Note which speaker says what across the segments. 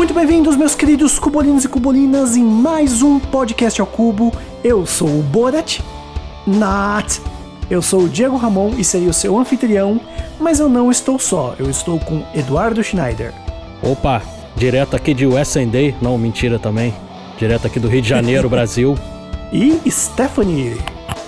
Speaker 1: Muito bem-vindos, meus queridos cubolinos e cubolinas, em mais um podcast ao cubo. Eu sou o Borat, not. Eu sou o Diego Ramon e serei o seu anfitrião, mas eu não estou só. Eu estou com Eduardo Schneider.
Speaker 2: Opa, direto aqui de Day, não, mentira também. Direto aqui do Rio de Janeiro, Brasil.
Speaker 1: E Stephanie.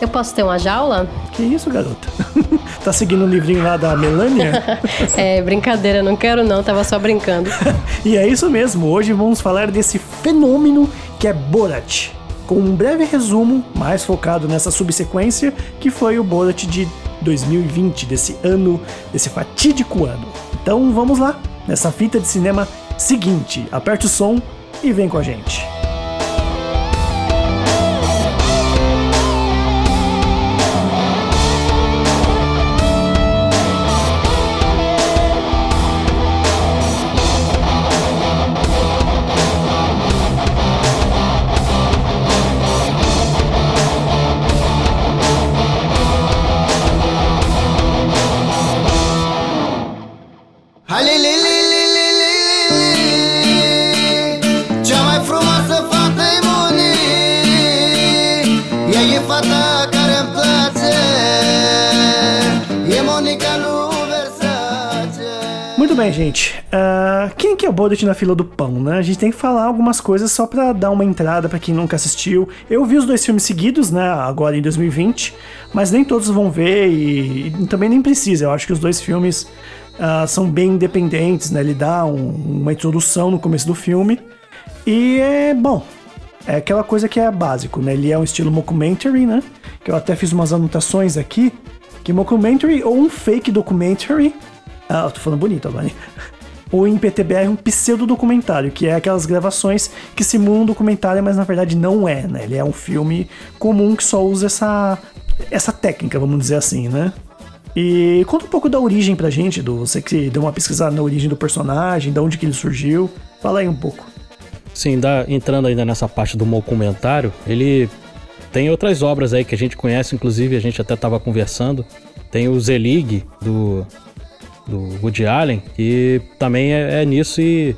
Speaker 3: Eu posso ter uma jaula?
Speaker 1: Que isso, garota? tá seguindo o livrinho lá da Melania?
Speaker 3: É, brincadeira, não quero não, tava só brincando.
Speaker 1: e é isso mesmo, hoje vamos falar desse fenômeno que é Borat. Com um breve resumo, mais focado nessa subsequência, que foi o Borat de 2020, desse ano, desse fatídico ano. Então vamos lá, nessa fita de cinema seguinte. Aperte o som e vem com a gente. Muito bem, gente. Ah, quem que é o Borat na fila do pão, né? A gente tem que falar algumas coisas só pra dar uma entrada pra quem nunca assistiu. Eu vi os dois filmes seguidos, né? Agora em 2020, mas nem todos vão ver e, e também nem precisa. Eu acho que os dois filmes ah, são bem independentes, né? Ele dá um- uma introdução no começo do filme e é bom. É aquela coisa que é básico, né? Ele é um estilo mockumentary, né? Que eu até fiz umas anotações aqui. Que mockumentary ou um fake documentary. Ah, tô falando bonito agora. hein? Ou em PTBR um pseudo-documentário, que é aquelas gravações que simulam um documentário, mas na verdade não é, né? Ele é um filme comum que só usa essa, essa técnica, vamos dizer assim, né? E conta um pouco da origem pra gente, do você que deu uma pesquisada na origem do personagem, de onde que ele surgiu. Fala aí um pouco.
Speaker 2: Sim, entrando ainda nessa parte do documentário, ele tem outras obras aí que a gente conhece, inclusive a gente até tava conversando. Tem o Zelig, do, do Woody Allen, que também é, é nisso e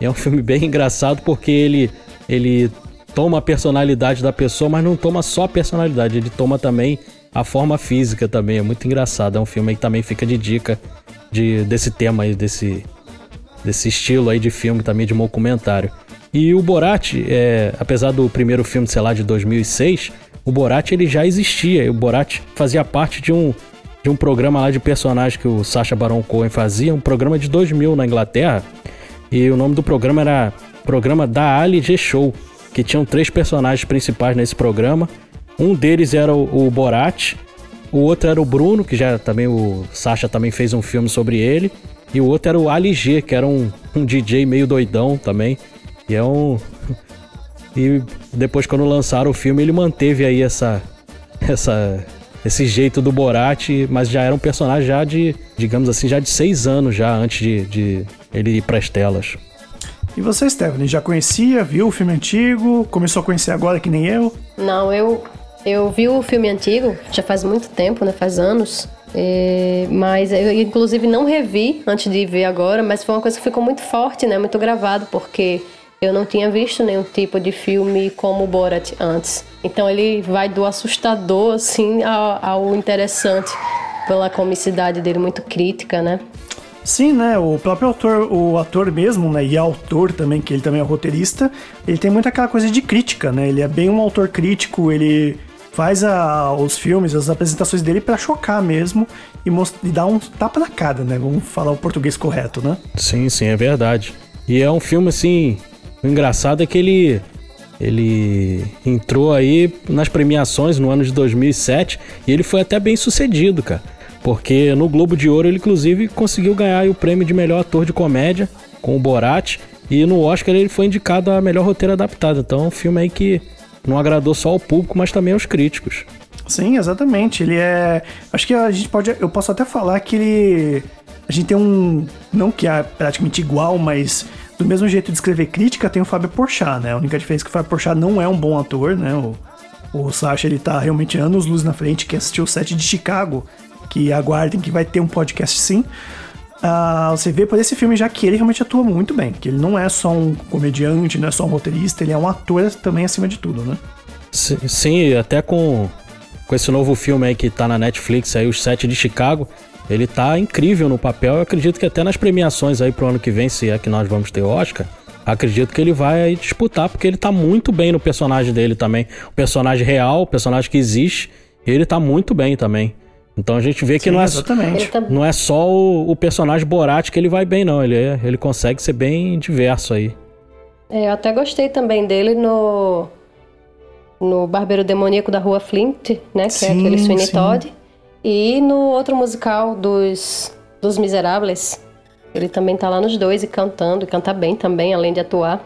Speaker 2: é um filme bem engraçado porque ele, ele toma a personalidade da pessoa, mas não toma só a personalidade, ele toma também a forma física também. É muito engraçado. É um filme que também fica de dica de, desse tema aí, desse, desse estilo aí de filme também, de documentário. E o Borat, é, apesar do primeiro filme, sei lá, de 2006, o Borat ele já existia. O Borat fazia parte de um, de um programa lá de personagem que o Sacha Baron Cohen fazia, um programa de 2000 na Inglaterra. E o nome do programa era Programa da Ali G Show, que tinham três personagens principais nesse programa. Um deles era o, o Borat, o outro era o Bruno, que já também o Sacha também fez um filme sobre ele. E o outro era o Ali G, que era um, um DJ meio doidão também. E é um. E depois, quando lançaram o filme, ele manteve aí essa. essa esse jeito do Borat, mas já era um personagem já de, digamos assim, já de seis anos já antes de, de ele ir pras telas.
Speaker 1: E você, Stephanie, já conhecia, viu o filme antigo, começou a conhecer agora que nem eu?
Speaker 3: Não, eu, eu vi o filme antigo, já faz muito tempo, né? Faz anos. É, mas eu, inclusive, não revi antes de ver agora, mas foi uma coisa que ficou muito forte, né? Muito gravado, porque eu não tinha visto nenhum tipo de filme como o Borat antes. Então ele vai do assustador, assim, ao, ao interessante, pela comicidade dele, muito crítica, né?
Speaker 1: Sim, né? O próprio autor, o ator mesmo, né? E autor também, que ele também é roteirista, ele tem muito aquela coisa de crítica, né? Ele é bem um autor crítico, ele faz a- os filmes, as apresentações dele pra chocar mesmo e, e dar um tapa na cara, né? Vamos falar o português correto, né?
Speaker 2: Sim, sim, é verdade. E é um filme assim. O engraçado é que ele. Ele entrou aí nas premiações no ano de 2007 e ele foi até bem sucedido, cara. Porque no Globo de Ouro ele inclusive conseguiu ganhar o prêmio de melhor ator de comédia com o Borat E no Oscar ele foi indicado a melhor roteiro adaptado. Então é um filme aí que não agradou só ao público, mas também aos críticos.
Speaker 1: Sim, exatamente. Ele é. Acho que a gente pode. Eu posso até falar que ele. A gente tem um. Não que é praticamente igual, mas do mesmo jeito de escrever crítica, tem o Fábio Porchat, né? A única diferença é que o Fábio Porchat não é um bom ator, né? O, o Sacha, ele tá realmente anos luz na frente, que assistiu o set de Chicago, que aguardem que vai ter um podcast sim. Ah, você vê por esse filme já que ele realmente atua muito bem, que ele não é só um comediante, não é só um roteirista, ele é um ator também acima de tudo, né?
Speaker 2: Sim, sim, até com, com esse novo filme aí que tá na Netflix, aí, Os Sete de Chicago, ele tá incrível no papel. Eu acredito que até nas premiações aí pro ano que vem, se é que nós vamos ter Oscar, acredito que ele vai aí disputar, porque ele tá muito bem no personagem dele também. O personagem real, o personagem que existe, ele tá muito bem também. Então a gente vê que
Speaker 1: Sim,
Speaker 2: não, é,
Speaker 1: exatamente.
Speaker 3: Tá-
Speaker 2: não é só o, o personagem Borat que ele vai bem, não. Ele, é- ele consegue ser bem diverso aí.
Speaker 3: É, eu até gostei também dele no no Barbeiro Demoníaco da Rua Flint, né, que é
Speaker 1: Sim,
Speaker 3: aquele Sweeney
Speaker 1: sim.
Speaker 3: Todd, e no outro musical dos dos Miseráveis. Ele também tá lá nos dois e cantando, e canta bem também, além de atuar.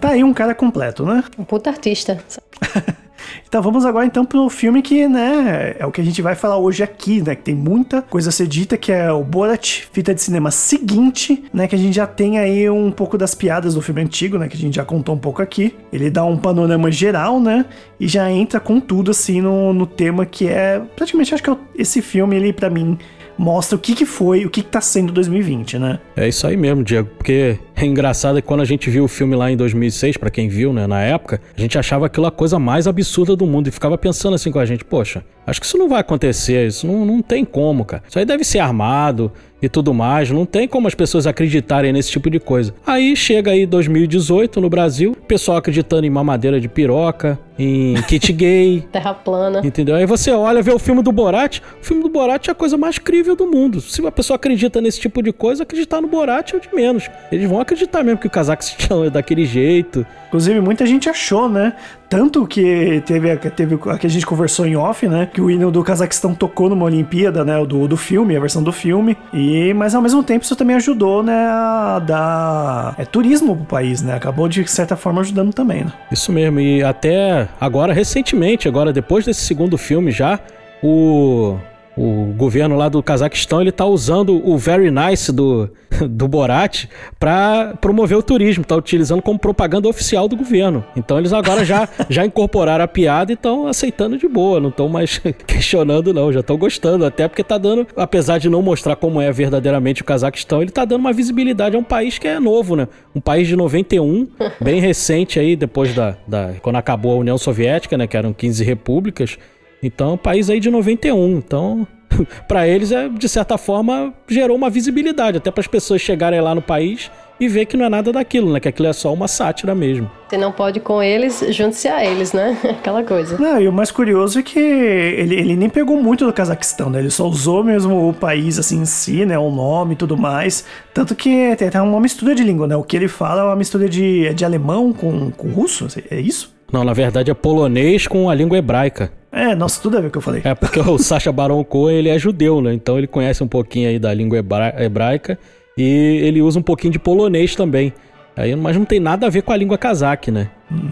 Speaker 1: Tá aí um cara completo, né?
Speaker 3: Um puta artista.
Speaker 1: Então vamos agora então pro filme que, né, é o que a gente vai falar hoje aqui, né, que tem muita coisa a ser dita, que é o Borat, fita de cinema seguinte, né, que a gente já tem aí um pouco das piadas do filme antigo, né, que a gente já contou um pouco aqui. Ele dá um panorama geral, né, e já entra com tudo, assim, no, no tema que é, praticamente, acho que é esse filme, ele, pra mim, mostra o que que foi, o que que tá sendo 2020, né.
Speaker 2: É isso aí mesmo, Diego, porque é engraçado que quando a gente viu o filme lá em 2006, pra quem viu, né, na época, a gente achava aquilo a coisa mais absurda do mundo e ficava pensando assim com a gente, poxa, acho que isso não vai acontecer, isso não, não tem como, cara. Isso aí deve ser armado e tudo mais, não tem como as pessoas acreditarem nesse tipo de coisa. Aí chega aí 2018 no Brasil, o pessoal acreditando em mamadeira de piroca, em kit gay,
Speaker 3: Terra plana.
Speaker 2: Entendeu? Aí você olha, vê o filme do Borat. O filme do Borat é a coisa mais crível do mundo. Se a pessoa acredita nesse tipo de coisa, acreditar no Borat é o de menos. Eles vão acreditar mesmo que o Cazaquistão é daquele jeito.
Speaker 1: Inclusive, muita gente achou, né? Tanto que teve, a- teve a que a gente conversou em off, né? Que o hino do Cazaquistão tocou numa Olimpíada, né? Do, do filme, a versão do filme. E, mas ao mesmo tempo isso também ajudou, né? A dar é, turismo pro país, né? Acabou de certa forma ajudando também, né?
Speaker 2: Isso mesmo. E até agora, recentemente, agora depois desse segundo filme já, o. O governo lá do Cazaquistão, ele tá usando o Very Nice do, do Borat para promover o turismo, tá utilizando como propaganda oficial do governo. Então eles agora já, já incorporaram a piada e estão aceitando de boa, não estão mais questionando não, já estão gostando, até porque tá dando, apesar de não mostrar como é verdadeiramente o Cazaquistão, ele tá dando uma visibilidade a um país que é novo, né? Um país de 91, bem recente aí, depois da, da quando acabou a União Soviética, né, que eram 15 repúblicas. Então, país aí de 91. Então, pra eles, é, de certa forma, gerou uma visibilidade, até para as pessoas chegarem lá no país e ver que não é nada daquilo, né? Que aquilo é só uma sátira mesmo.
Speaker 3: Se não pode com eles, junte-se a eles, né? Aquela coisa.
Speaker 1: Não, e o mais curioso é que ele, ele nem pegou muito do Cazaquistão, né? Ele só usou mesmo o país assim em si, né? O nome e tudo mais. Tanto que tem até uma mistura de língua, né? O que ele fala é uma mistura de, é de alemão com, com russo, é isso?
Speaker 2: Não, na verdade é polonês com a língua hebraica.
Speaker 1: É, nossa, tudo a ver o que eu falei.
Speaker 2: É porque o Sacha Baron Cohen, ele é judeu, né? Então ele conhece um pouquinho aí da língua hebra- hebraica e ele usa um pouquinho de polonês também. Aí, mas não tem nada a ver com a língua cazaque, né?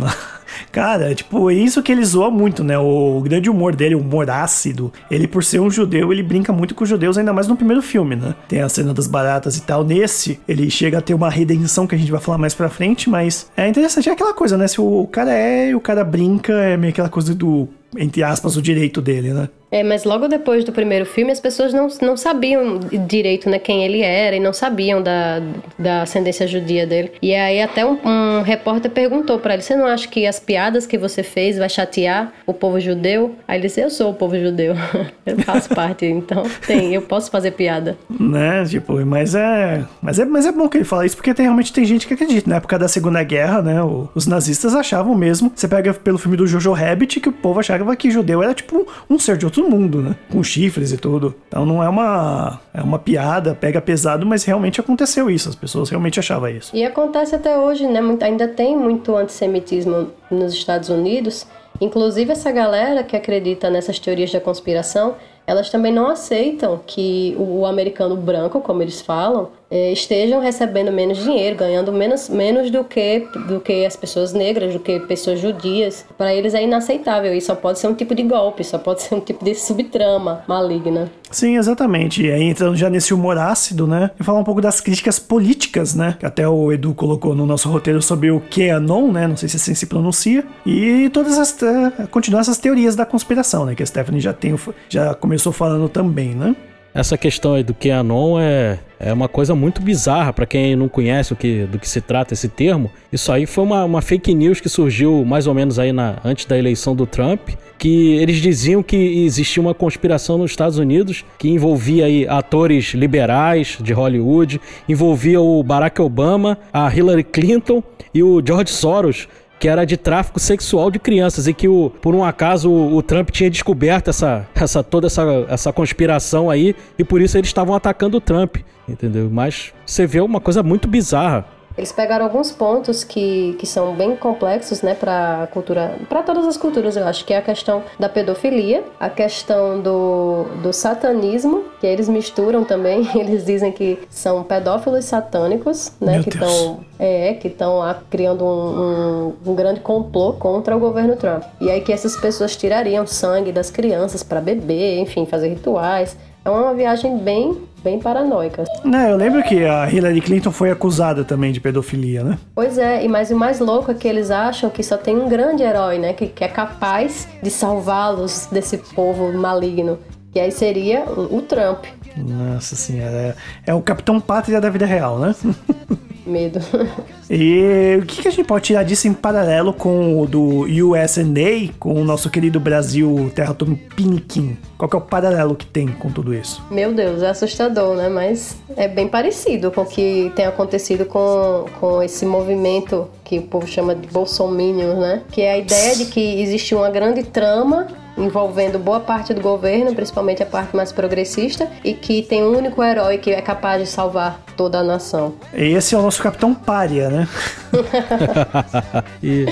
Speaker 1: Cara, tipo, é isso que ele zoa muito, né? O grande humor dele, o humor ácido. Ele, por ser um judeu, ele brinca muito com os judeus, ainda mais no primeiro filme, né? Tem a cena das baratas e tal. Nesse, ele chega a ter uma redenção que a gente vai falar mais pra frente, mas é interessante. É aquela coisa, né? Se o cara é e o cara brinca, é meio aquela coisa do, entre aspas, o direito dele, né?
Speaker 3: É, mas logo depois do primeiro filme, as pessoas não, não sabiam direito né, quem ele era e não sabiam da, da ascendência judia dele. E aí até um, um repórter perguntou pra ele, você não acha que as piadas que você fez vai chatear o povo judeu? Aí ele disse, eu sou o povo judeu, eu faço parte, então tem, eu posso fazer piada.
Speaker 1: Né? Tipo, mas é, mas é. Mas é bom que ele fala isso, porque tem, realmente tem gente que acredita. Na época da Segunda Guerra, né? o- os nazistas achavam mesmo. Você pega pelo filme do Jojo Rabbit que o povo achava que judeu era tipo um ser de outro mundo, né? Com chifres e tudo. Então não é uma. É uma piada, pega pesado, mas realmente aconteceu isso. As pessoas realmente achavam isso.
Speaker 3: E acontece até hoje, né? Muito- ainda tem muito antissemitismo nos Estados Unidos. Inclusive, essa galera que acredita nessas teorias da conspiração, elas também não aceitam que o americano branco, como eles falam, estejam recebendo menos dinheiro, ganhando menos, menos do, que, do que as pessoas negras, do que pessoas judias. Para eles é inaceitável e só pode ser um tipo de golpe, só pode ser um tipo de subtrama maligna.
Speaker 1: Sim, exatamente. E aí entrando já nesse humor ácido, né? E falar um pouco das críticas políticas, né? Que até o Edu colocou no nosso roteiro sobre o QAnon, né? Não sei se assim se pronuncia. E todas as. eh, continuar essas teorias da conspiração, né? Que a Stephanie já, tem, já começou falando também, né?
Speaker 2: Essa questão aí do QAnon é, é uma coisa muito bizarra para quem não conhece o que, do que se trata esse termo. Isso aí foi uma, uma fake news que surgiu mais ou menos aí na, antes da eleição do Trump, que eles diziam que existia uma conspiração nos Estados Unidos que envolvia aí atores liberais de Hollywood, envolvia o Barack Obama, a Hillary Clinton e o George Soros que era de tráfico sexual de crianças e que o, por um acaso o, o Trump tinha descoberto essa, essa toda essa, essa conspiração aí e por isso eles estavam atacando o Trump, entendeu? Mas você vê uma coisa muito bizarra.
Speaker 3: Eles pegaram alguns pontos que, que são bem complexos, né, para cultura, para todas as culturas, eu acho, que é a questão da pedofilia, a questão do, do satanismo, que eles misturam também, eles dizem que são pedófilos satânicos, né,
Speaker 1: Meu
Speaker 3: que estão é, que estão lá criando um, um, um grande complô contra o governo Trump. E aí que essas pessoas tirariam sangue das crianças para beber, enfim, fazer rituais. É uma viagem bem, bem paranoica.
Speaker 1: Né, eu lembro que a Hillary Clinton foi acusada também de pedofilia, né?
Speaker 3: Pois é, e mas o mais louco é que eles acham que só tem um grande herói, né? Que, que é capaz de salvá-los desse povo maligno. Que aí seria o o Trump.
Speaker 1: Nossa senhora, é, é o Capitão Pátria da vida real, né?
Speaker 3: Medo.
Speaker 1: E o que, que a gente pode tirar disso em paralelo com o do USNA, com o nosso querido Brasil Terra Tupiniquim? Qual que é o paralelo que tem com tudo isso?
Speaker 3: Meu Deus, é assustador, né? Mas é bem parecido com o que tem acontecido com, com esse movimento que o povo chama de Bolsominion, né? Que é a ideia de que existe uma grande trama envolvendo boa parte do governo, principalmente a parte mais progressista, e que tem um único herói que é capaz de salvar toda a nação.
Speaker 1: Esse é o nosso Capitão Pária, né?
Speaker 2: E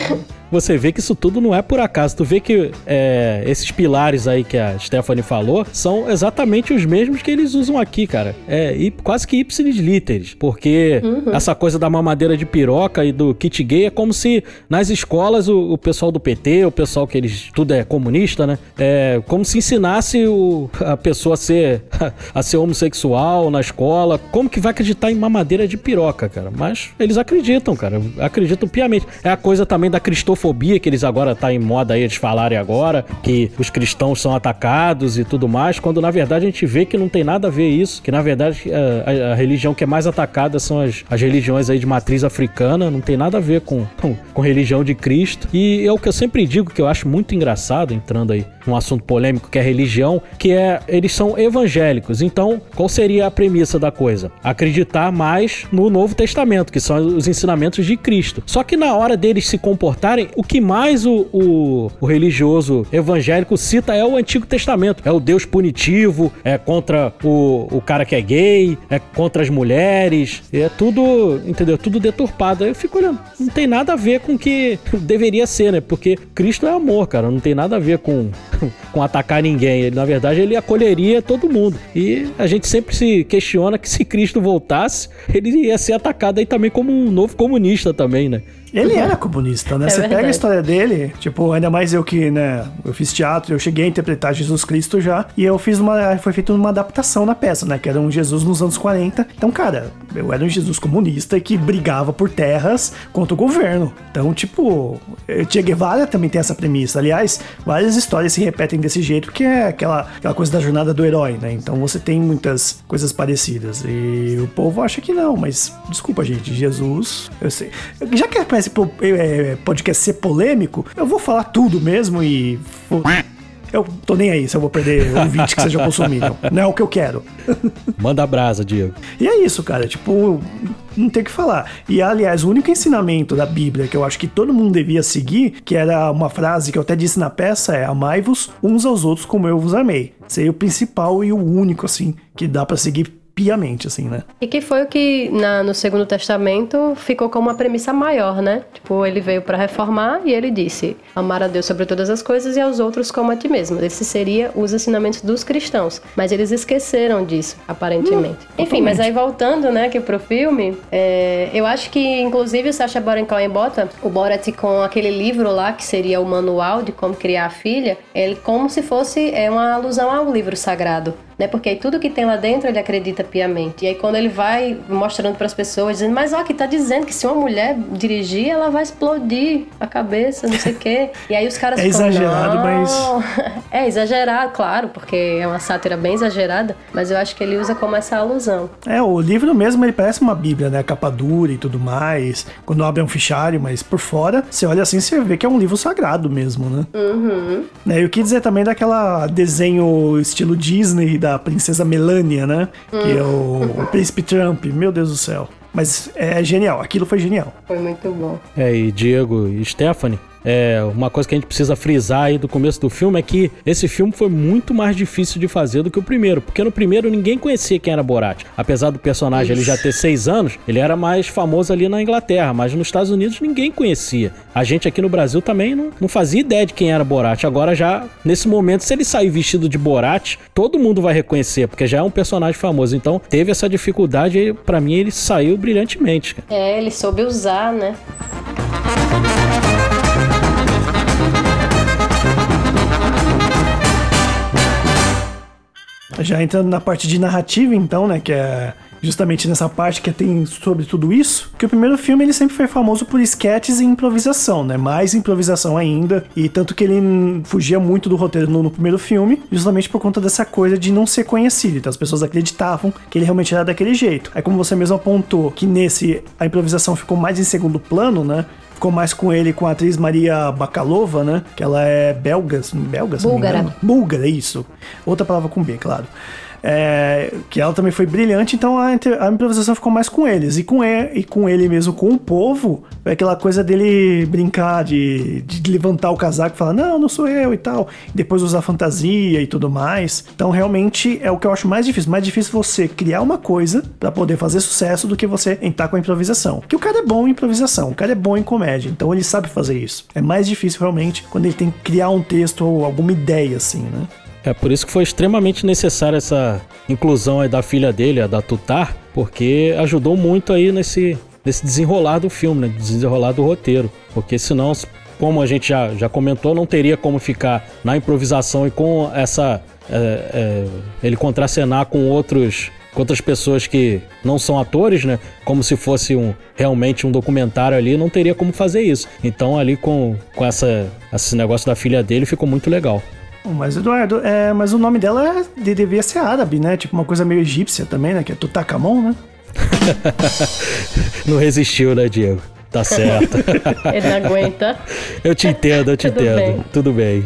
Speaker 2: você vê que isso tudo não é por acaso. Tu vê que é, esses pilares aí que a Stephanie falou são exatamente os mesmos que eles usam aqui, cara. É e quase que ipsis literis. Porque essa coisa da mamadeira de piroca e do kit gay é como se nas escolas o, o pessoal do PT, o pessoal que eles tudo é comunista, né? É como se ensinasse o, a pessoa a ser, a ser homossexual na escola. Como que vai acreditar em mamadeira de piroca, cara? Mas eles acreditam, cara. Acreditam piamente. É a coisa também da cristofobia que eles agora tá em moda aí eles falarem agora, que os cristãos são atacados e tudo mais, quando na verdade a gente vê que não tem nada a ver isso, que na verdade a, a- a religião que é mais atacada são as, as religiões aí de matriz africana, não tem nada a ver com, com, com religião de Cristo. E é o que eu sempre digo que eu acho muito engraçado, entrando aí num assunto polêmico que é religião, que é eles são evangélicos. Então, qual seria a premissa da coisa? Acreditar mais no Novo Testamento, que são os ensinamentos de Cristo. Só que na hora deles se comportarem, o que mais o, o, o religioso evangélico cita é o Antigo Testamento. É o Deus punitivo, é contra o, o cara que é gay, é contra as mulheres, é tudo, entendeu? Tudo deturpado. Aí eu fico olhando, não tem nada a ver com o que deveria ser, né? Porque Cristo é amor, cara, não tem nada a ver com, com atacar ninguém. Ele, na verdade, ele acolheria todo mundo. E a gente sempre se questiona que se Cristo voltasse, ele ia ser atacado aí também como um novo comunista também, né?
Speaker 1: Ele era comunista, né?
Speaker 3: É
Speaker 1: Você pega a
Speaker 3: verdade.
Speaker 1: história dele, tipo, ainda mais eu que, né, eu fiz teatro, eu cheguei a interpretar Jesus Cristo já, e eu fiz uma, foi feita uma adaptação na peça, né, que era um Jesus nos anos 40. Então, cara, eu era um Jesus comunista que brigava por terras contra o governo. Então, tipo, eh, Che Guevara também tem essa premissa. Aliás, várias histórias se repetem desse jeito, que é aquela, aquela coisa da jornada do herói, né? Então você tem muitas coisas parecidas. E o povo acha que não, mas desculpa, gente, Jesus, eu sei. Já que parece po- é, podcast ser polêmico, eu vou falar tudo mesmo e. Eu tô nem aí se eu vou perder ouvinte que seja consumido. Não é o que eu quero.
Speaker 2: Manda a brasa, Diego.
Speaker 1: E é isso, cara. Tipo, não tem o que falar. E, aliás, o único ensinamento da Bíblia que eu acho que todo mundo devia seguir, que era uma frase que eu até disse na peça, é amai-vos uns aos outros como eu vos amei. Seria o principal e o único, assim, que dá pra seguir piamente, assim, né?
Speaker 3: E que foi o que na- no Segundo Testamento ficou como uma premissa maior, né? Tipo, ele veio para reformar e ele disse: amar a Deus sobre todas as coisas e aos outros como a ti mesmo. Esse seria os ensinamentos dos cristãos. Mas eles esqueceram disso, aparentemente. Enfim, mas aí voltando, né, aqui pro filme, é, eu acho que inclusive o Sacha Baron Cohen bota o Borat com aquele livro lá que seria o manual de como criar a filha, ele como se fosse é uma alusão ao livro sagrado né? Porque aí tudo que tem lá dentro ele acredita piamente. E aí quando ele vai mostrando para as pessoas, dizendo, mas ó, que tá dizendo que se uma mulher dirigir, ela vai explodir a cabeça, não sei o quê. E aí os caras
Speaker 1: É
Speaker 3: ficam,
Speaker 1: exagerado, mas-
Speaker 3: É exagerado, claro, porque é uma sátira bem exagerada, mas eu acho que ele usa como essa alusão.
Speaker 1: É, o livro mesmo, ele parece uma bíblia, né? Capa dura e tudo mais. Quando abre é um fichário, mas por fora, você olha assim, você vê que é um livro sagrado mesmo, né?
Speaker 3: Uhum.
Speaker 1: Né, Eu quis dizer também daquela desenho estilo Disney da princesa Melania, né? Que é o, o príncipe Trump. Meu Deus do céu. Mas é genial, aquilo foi genial.
Speaker 3: Foi muito bom.
Speaker 2: É, e Diego e Stephanie, é, uma coisa que a gente precisa frisar aí do começo do filme é que esse filme foi muito mais difícil de fazer do que o primeiro, porque no primeiro ninguém conhecia quem era Borat. Apesar do personagem ele já ter seis anos, ele era mais famoso ali na Inglaterra, mas nos Estados Unidos ninguém conhecia. A gente aqui no Brasil também não, não fazia ideia de quem era Borat. Agora já, nesse momento, se ele sair vestido de Borat, todo mundo vai reconhecer, porque já é um personagem famoso. Então teve essa dificuldade e pra mim ele saiu brilhantemente. cara.
Speaker 3: É, ele soube usar, né?
Speaker 1: Já entrando na parte de narrativa, então, né? Que é justamente nessa parte que tem sobre tudo isso. Que o primeiro filme ele sempre foi famoso por sketches e improvisação, né? Mais improvisação ainda. E tanto que ele fugia muito do roteiro no, no primeiro filme, justamente por conta dessa coisa de não ser conhecido. Então as pessoas acreditavam que ele realmente era daquele jeito. Aí, como você mesmo apontou, que nesse a improvisação ficou mais em segundo plano, né? Ficou mais com ele com a atriz Maria Bakalova, né? Que ela é belga, belga,
Speaker 3: Búlgara.
Speaker 1: Búlgara, isso. Outra palavra com B, claro. É, que ela também foi brilhante, então a, a improvisação ficou mais com eles. E com, ele, e com ele mesmo, com o povo, foi aquela coisa dele brincar, de, de levantar o casaco e falar, não, não sou eu e tal. E depois usar fantasia e tudo mais. Então realmente é o que eu acho mais difícil. Mais difícil você criar uma coisa pra poder fazer sucesso do que você entrar com a improvisação. Que o cara é bom em improvisação, o cara é bom em comédia, então ele sabe fazer isso. É mais difícil realmente quando ele tem que criar um texto ou alguma ideia assim, né?
Speaker 2: É por isso que foi extremamente necessária essa inclusão aí da filha dele, a da Tutar, porque ajudou muito aí nesse, nesse desenrolar do filme, né? Desenrolar do roteiro. Porque senão, como a gente já, já comentou, não teria como ficar na improvisação e com essa. é, é, ele contracenar com outros. Com outras pessoas que não são atores, né? Como se fosse um realmente um documentário ali, não teria como fazer isso. Então ali com, com essa, esse negócio da filha dele ficou muito legal.
Speaker 1: Mas, Eduardo, é, mas o nome dela é, de- devia ser árabe, né? Tipo uma coisa meio egípcia também, né? Que é Tutankhamon, né?
Speaker 2: Não resistiu, né, Diego? Tá certo.
Speaker 3: Ele não aguenta.
Speaker 2: eu te entendo, eu te
Speaker 3: Tudo
Speaker 2: entendo.
Speaker 3: bem.
Speaker 2: Tudo bem.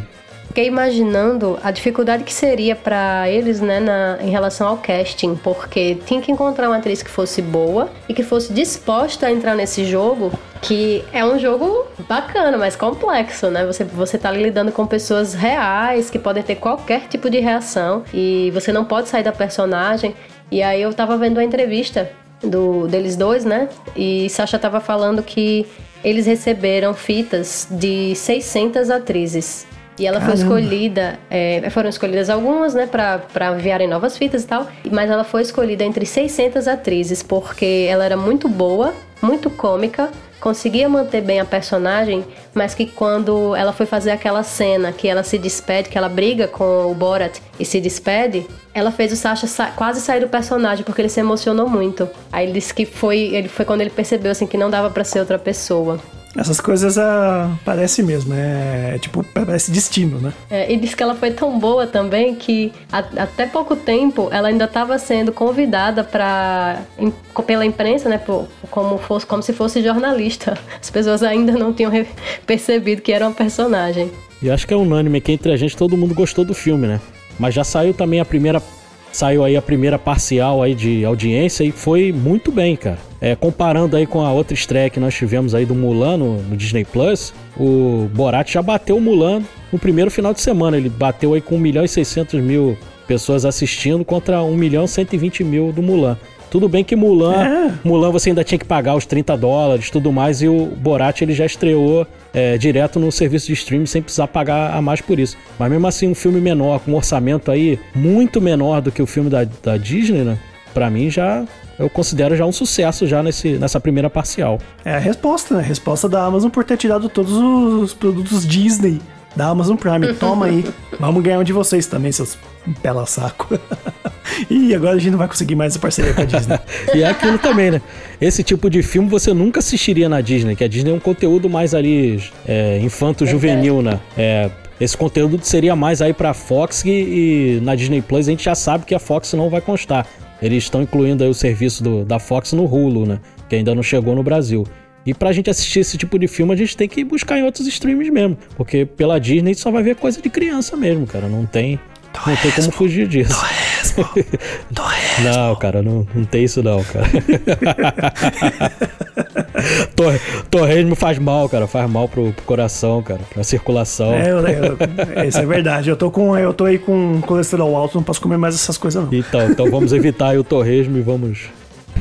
Speaker 3: Fiquei imaginando a dificuldade que seria pra eles, né, na- em relação ao casting, porque tinha que encontrar uma atriz que fosse boa e que fosse disposta a entrar nesse jogo, que é um jogo bacana, mas complexo, né? Você, você tá lidando com pessoas reais que podem ter qualquer tipo de reação e você não pode sair da personagem. E aí eu tava vendo uma entrevista do, deles dois, né? E Sasha tava falando que eles receberam fitas de 600 atrizes. E ela foi
Speaker 1: Caramba.
Speaker 3: escolhida, é, foram escolhidas algumas, né, pra, pra enviarem novas fitas e tal, mas ela foi escolhida entre 600 atrizes, porque ela era muito boa, muito cômica, conseguia manter bem a personagem, mas que quando ela foi fazer aquela cena que ela se despede, que ela briga com o Borat e se despede, ela fez o Sasha sa- quase sair do personagem, porque ele se emocionou muito. Aí ele disse que foi, ele foi quando ele percebeu, assim, que não dava pra ser outra pessoa.
Speaker 1: Essas coisas ah, parece mesmo, é, é tipo, parece destino, né?
Speaker 3: É, e disse que ela foi tão boa também que a- até pouco tempo ela ainda estava sendo convidada para pela imprensa, né, por- como fosse como se fosse jornalista. As pessoas ainda não tinham percebido que era uma personagem.
Speaker 2: E acho que é unânime que entre a gente todo mundo gostou do filme, né? Mas já saiu também a primeira. Saiu aí a primeira parcial aí de audiência e foi muito bem, cara. É, comparando aí com a outra estreia que nós tivemos aí do Mulan no, no Disney Plus, o Borat já bateu o Mulan no primeiro final de semana. Ele bateu aí com 1 milhão e 600 mil pessoas assistindo contra 1 milhão e 120 mil do Mulan. Tudo bem que Mulan,
Speaker 1: É.
Speaker 2: Mulan você ainda tinha que pagar os 30 dólares tudo mais, e o Borat ele já estreou é, direto no serviço de streaming sem precisar pagar a mais por isso. Mas mesmo assim, um filme menor, com um orçamento aí muito menor do que o filme da, da Disney, né? Pra mim já. Eu considero já um sucesso já nesse, nessa primeira parcial.
Speaker 1: É a resposta, né? A resposta da Amazon por ter tirado todos os produtos Disney da Amazon Prime. Toma aí. Vamos ganhar um de vocês também, seus pela saco. e agora a gente não vai conseguir mais essa parceria com a Disney.
Speaker 2: E é aquilo também, né? Esse tipo de filme você nunca assistiria na Disney, que a Disney é um conteúdo mais ali é, infanto-juvenil, né? É, esse conteúdo seria mais aí pra Fox e, e na Disney Plus a gente já sabe que a Fox não vai constar. Eles estão incluindo aí o serviço do- da Fox no Hulu, né? Que ainda não chegou no Brasil. E pra gente assistir esse tipo de filme, a gente tem que buscar em outros streams mesmo. Porque pela Disney só vai ver coisa de criança mesmo, cara. Não tem, não tem como fugir disso. Não, cara, não, não tem isso não, cara. Tor torresmo faz mal, cara. Faz mal pro, pro coração, cara. Pra circulação.
Speaker 1: É, eu, eu, isso é verdade. Eu tô, com, eu tô aí com colesterol alto, não posso comer mais essas coisas, não.
Speaker 2: Então, então vamos evitar aí o torresmo e vamos.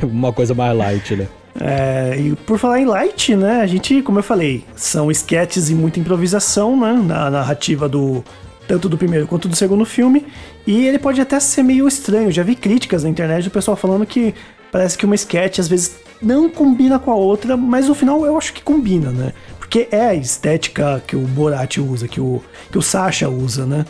Speaker 2: Uma coisa mais light, né?
Speaker 1: É, e por falar em light, né? A gente, como eu falei, são sketches e muita improvisação, né? Na narrativa do. Tanto do primeiro quanto do segundo filme. E ele pode até ser meio estranho. Já vi críticas na internet do pessoal falando que parece que uma sketch às vezes não combina com a outra, mas no final eu acho que combina, né? Porque é a estética que o Borat usa, que o, que o Sasha usa, né?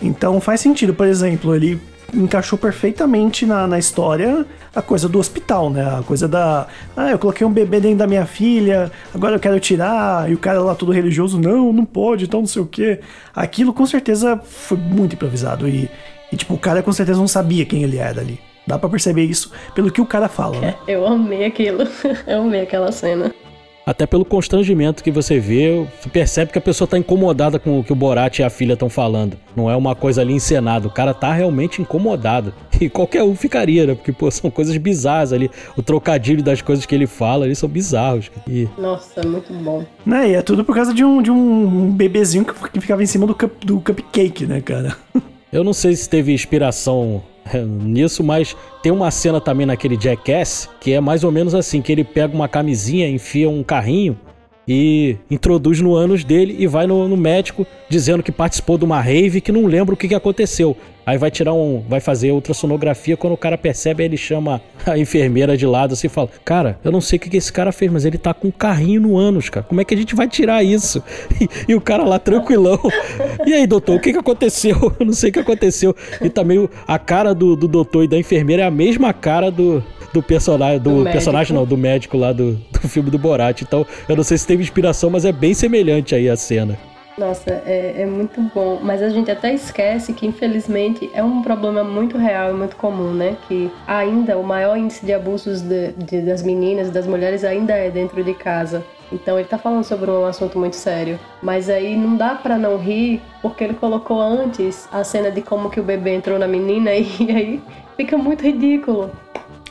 Speaker 1: Então faz sentido, por exemplo, ele encaixou perfeitamente na, na história a coisa do hospital, né? A coisa da. Ah, eu coloquei um bebê dentro da minha filha, agora eu quero tirar, e o cara lá todo religioso, não, não pode, então não sei o quê. Aquilo com certeza foi muito improvisado. E, e tipo, o cara com certeza não sabia quem ele era ali. Dá pra perceber isso pelo que o cara fala, né?
Speaker 3: Eu amei aquilo. Eu amei aquela cena.
Speaker 2: Até pelo constrangimento que você vê, você percebe que a pessoa tá incomodada com o que o Borat e a filha estão falando. Não é uma coisa ali encenada. O cara tá realmente incomodado. E qualquer um ficaria, né? Porque, pô, são coisas bizarras ali. O trocadilho das coisas que ele fala ali são bizarros. E
Speaker 3: Nossa, muito bom.
Speaker 1: Né? E é tudo por causa de um, de um bebezinho que, que ficava em cima do, cup, do cupcake, né, cara?
Speaker 2: Eu não sei se teve inspiração é, nisso, mas tem uma cena também naquele Jackass que é mais ou menos assim, que ele pega uma camisinha, enfia um carrinho e introduz no ânus dele e vai no, no médico dizendo que participou de uma rave que não lembra o que, que aconteceu. Aí vai tirar um, vai fazer ultrassonografia, quando o cara percebe, aí ele chama a enfermeira de lado assim e fala: "Cara, eu não sei o que, que esse cara fez, mas ele tá com um carrinho no ânus, cara. Como é que a gente vai tirar isso?" E, e o cara lá tranquilão. E aí, doutor, o que que aconteceu? Eu não sei o que aconteceu. E também o- a cara do, do doutor e da enfermeira é a mesma cara do, do personagem, do,
Speaker 3: Do
Speaker 2: personagem não, do médico lá do, do filme do Borat. Então, eu não sei se teve inspiração, mas é bem semelhante aí a cena.
Speaker 3: Nossa, é, é muito bom. Mas a gente até esquece que, infelizmente, é um problema muito real e muito comum, né? Que ainda o maior índice de abusos de- de- das meninas, das mulheres, ainda é dentro de casa. Então ele tá falando sobre um assunto muito sério. Mas aí não dá pra não rir, porque ele colocou antes a cena de como que o bebê entrou na menina e aí fica muito ridículo.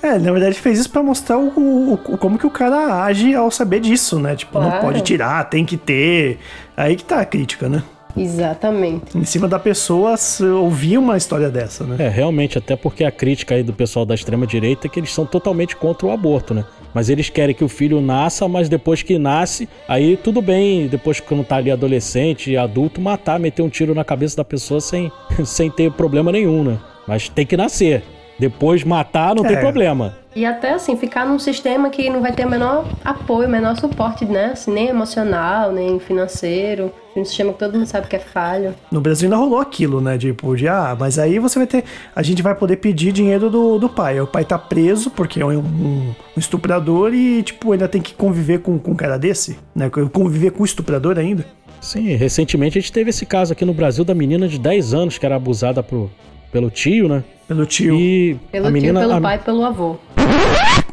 Speaker 1: É, na verdade fez isso pra mostrar o, o- o- como que o cara age ao saber disso, né? Tipo, não
Speaker 3: Claro.
Speaker 1: pode tirar, tem que ter. Aí que tá a crítica, né?
Speaker 3: Exatamente.
Speaker 1: Em cima da pessoa ouvir uma história dessa, né?
Speaker 2: É, realmente, até porque a crítica aí do pessoal da extrema-direita é que eles são totalmente contra o aborto, né? Mas eles querem que o filho nasça, mas depois que nasce, aí tudo bem, depois que não tá ali adolescente, adulto, matar, meter um tiro na cabeça da pessoa sem, sem ter problema nenhum, né? Mas tem que nascer. Depois matar não tem
Speaker 1: É.
Speaker 2: problema.
Speaker 3: E até assim, ficar num sistema que não vai ter o menor apoio, o menor suporte, né? Assim, nem emocional, nem financeiro. Um sistema que todo mundo sabe que é falho.
Speaker 1: No Brasil ainda rolou aquilo, né? Tipo, de, ah, mas aí você vai ter. A gente vai poder pedir dinheiro do, do pai. Aí O pai tá preso porque é um, um estuprador e, tipo, ainda tem que conviver com, com um cara desse, né? Conviver com o estuprador ainda.
Speaker 2: Sim, recentemente a gente teve esse caso aqui no Brasil da menina de 10 anos que era abusada pro, pelo tio, né?
Speaker 1: Pelo tio.
Speaker 2: E
Speaker 3: Pelo
Speaker 2: a menina.
Speaker 3: tio, pelo
Speaker 2: a-
Speaker 3: pai, pelo avô.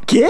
Speaker 1: Quê?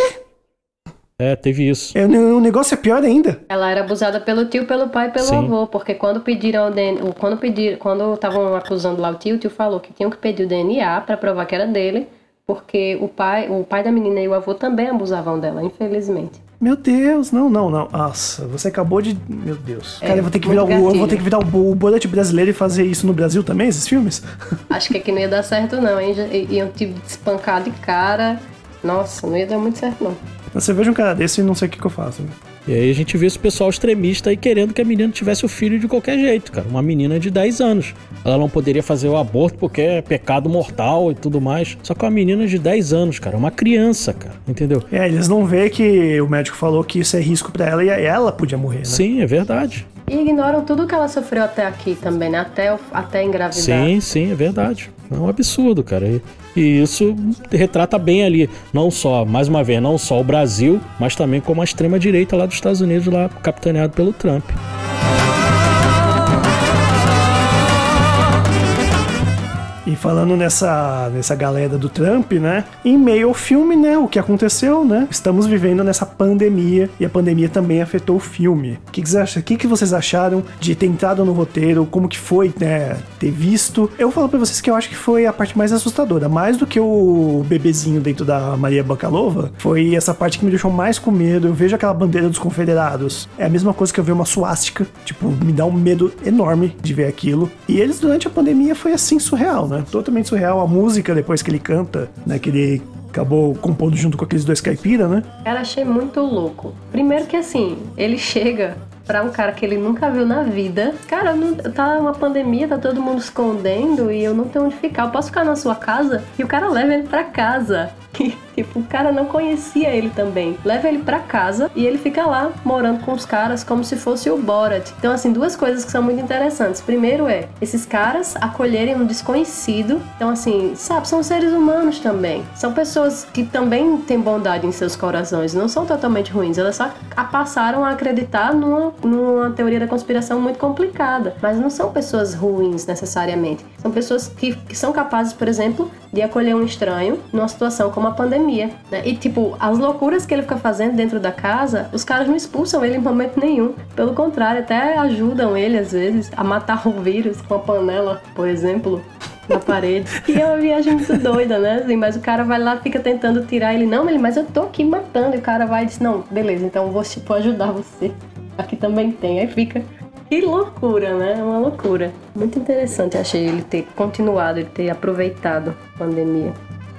Speaker 2: É, teve isso.
Speaker 1: É, O negócio é pior ainda.
Speaker 3: Ela era abusada pelo tio, pelo pai e pelo
Speaker 2: Sim.
Speaker 3: avô, porque quando pediram o DNA, quando pedir, quando estavam acusando lá o tio, o tio falou que tinham que pedir o DNA pra provar que era dele, porque o pai, o pai da menina e o avô também abusavam dela, infelizmente.
Speaker 1: Meu Deus, não, não, não. Nossa, você acabou de. Meu Deus.
Speaker 3: É,
Speaker 1: Cara, eu vou ter que virar o. Vou ter que virar o, o Borat brasileiro e fazer isso no Brasil também, esses filmes?
Speaker 3: Acho que aqui não ia dar certo, não, hein? Iam te espancar de cara. Nossa, não ia dar muito certo, não.
Speaker 1: Você veja um cara desse e não sei o que, que eu faço.
Speaker 2: E aí a gente vê esse pessoal extremista aí querendo que a menina tivesse o filho de qualquer jeito, cara. Uma menina de 10 anos. Ela não poderia fazer o aborto porque é pecado mortal e tudo mais. Só que uma menina de 10 anos, cara. Uma criança, cara. Entendeu?
Speaker 1: É, eles não vê que o médico falou que isso é risco pra ela e ela podia morrer, né?
Speaker 2: Sim, é verdade.
Speaker 3: E ignoram tudo que ela sofreu até aqui também, né? Até, até engravidar.
Speaker 2: Sim, sim, é verdade. É um absurdo, cara. E, isso retrata bem ali, não só, mais uma vez, não só o Brasil, mas também como a extrema-direita lá dos Estados Unidos, lá capitaneado pelo Trump.
Speaker 1: E falando nessa, nessa galera do Trump, né? Em meio ao filme, né? O que aconteceu, né? Estamos vivendo nessa pandemia e a pandemia também afetou o filme. O que, que, que, vocês acharam de ter entrado no roteiro? Como que foi, né? Ter visto? Eu falo pra vocês que eu acho que foi a parte mais assustadora. Mais do que o bebezinho dentro da Maria Bakalova, foi essa parte que me deixou mais com medo. Eu vejo aquela bandeira dos confederados. É a mesma coisa que eu ver uma suástica. Tipo, me dá um medo enorme de ver aquilo. E eles, durante a pandemia, foi assim surreal, né? Totalmente surreal. A música, depois que ele canta, né? Que ele acabou compondo junto com aqueles dois caipira, né?
Speaker 3: Cara, achei muito louco. Primeiro que assim, ele chega pra um cara que ele nunca viu na vida. Cara, não- tá uma pandemia, tá todo mundo escondendo e eu não tenho onde ficar. Eu posso ficar na sua casa? E o cara leva ele pra casa. tipo, o cara não conhecia ele também. Leva ele pra casa e ele fica lá morando com os caras como se fosse o Borat. Então, assim, duas coisas que são muito interessantes. Primeiro é esses caras acolherem um desconhecido. Então, assim, sabe, são seres humanos também. São pessoas que também têm bondade em seus corações, não são totalmente ruins. Elas só passaram a acreditar numa, numa teoria da conspiração muito complicada. Mas não são pessoas ruins necessariamente. São pessoas que, que são capazes, por exemplo, de acolher um estranho numa situação como a pandemia. né? E, tipo, as loucuras que ele fica fazendo dentro da casa, os caras não expulsam ele em momento nenhum. Pelo contrário, até ajudam ele, às vezes, a matar o vírus com a panela, por exemplo. Na parede. E é uma viagem muito doida, né? Assim, mas o cara vai lá, fica tentando tirar ele. Não, ele, mas eu tô aqui matando. E o cara vai e diz: Não, beleza, então vou tipo, ajudar você. Aqui também tem. Aí fica. Que loucura, né? É uma loucura. Muito interessante, achei ele ter continuado, ele ter aproveitado a pandemia.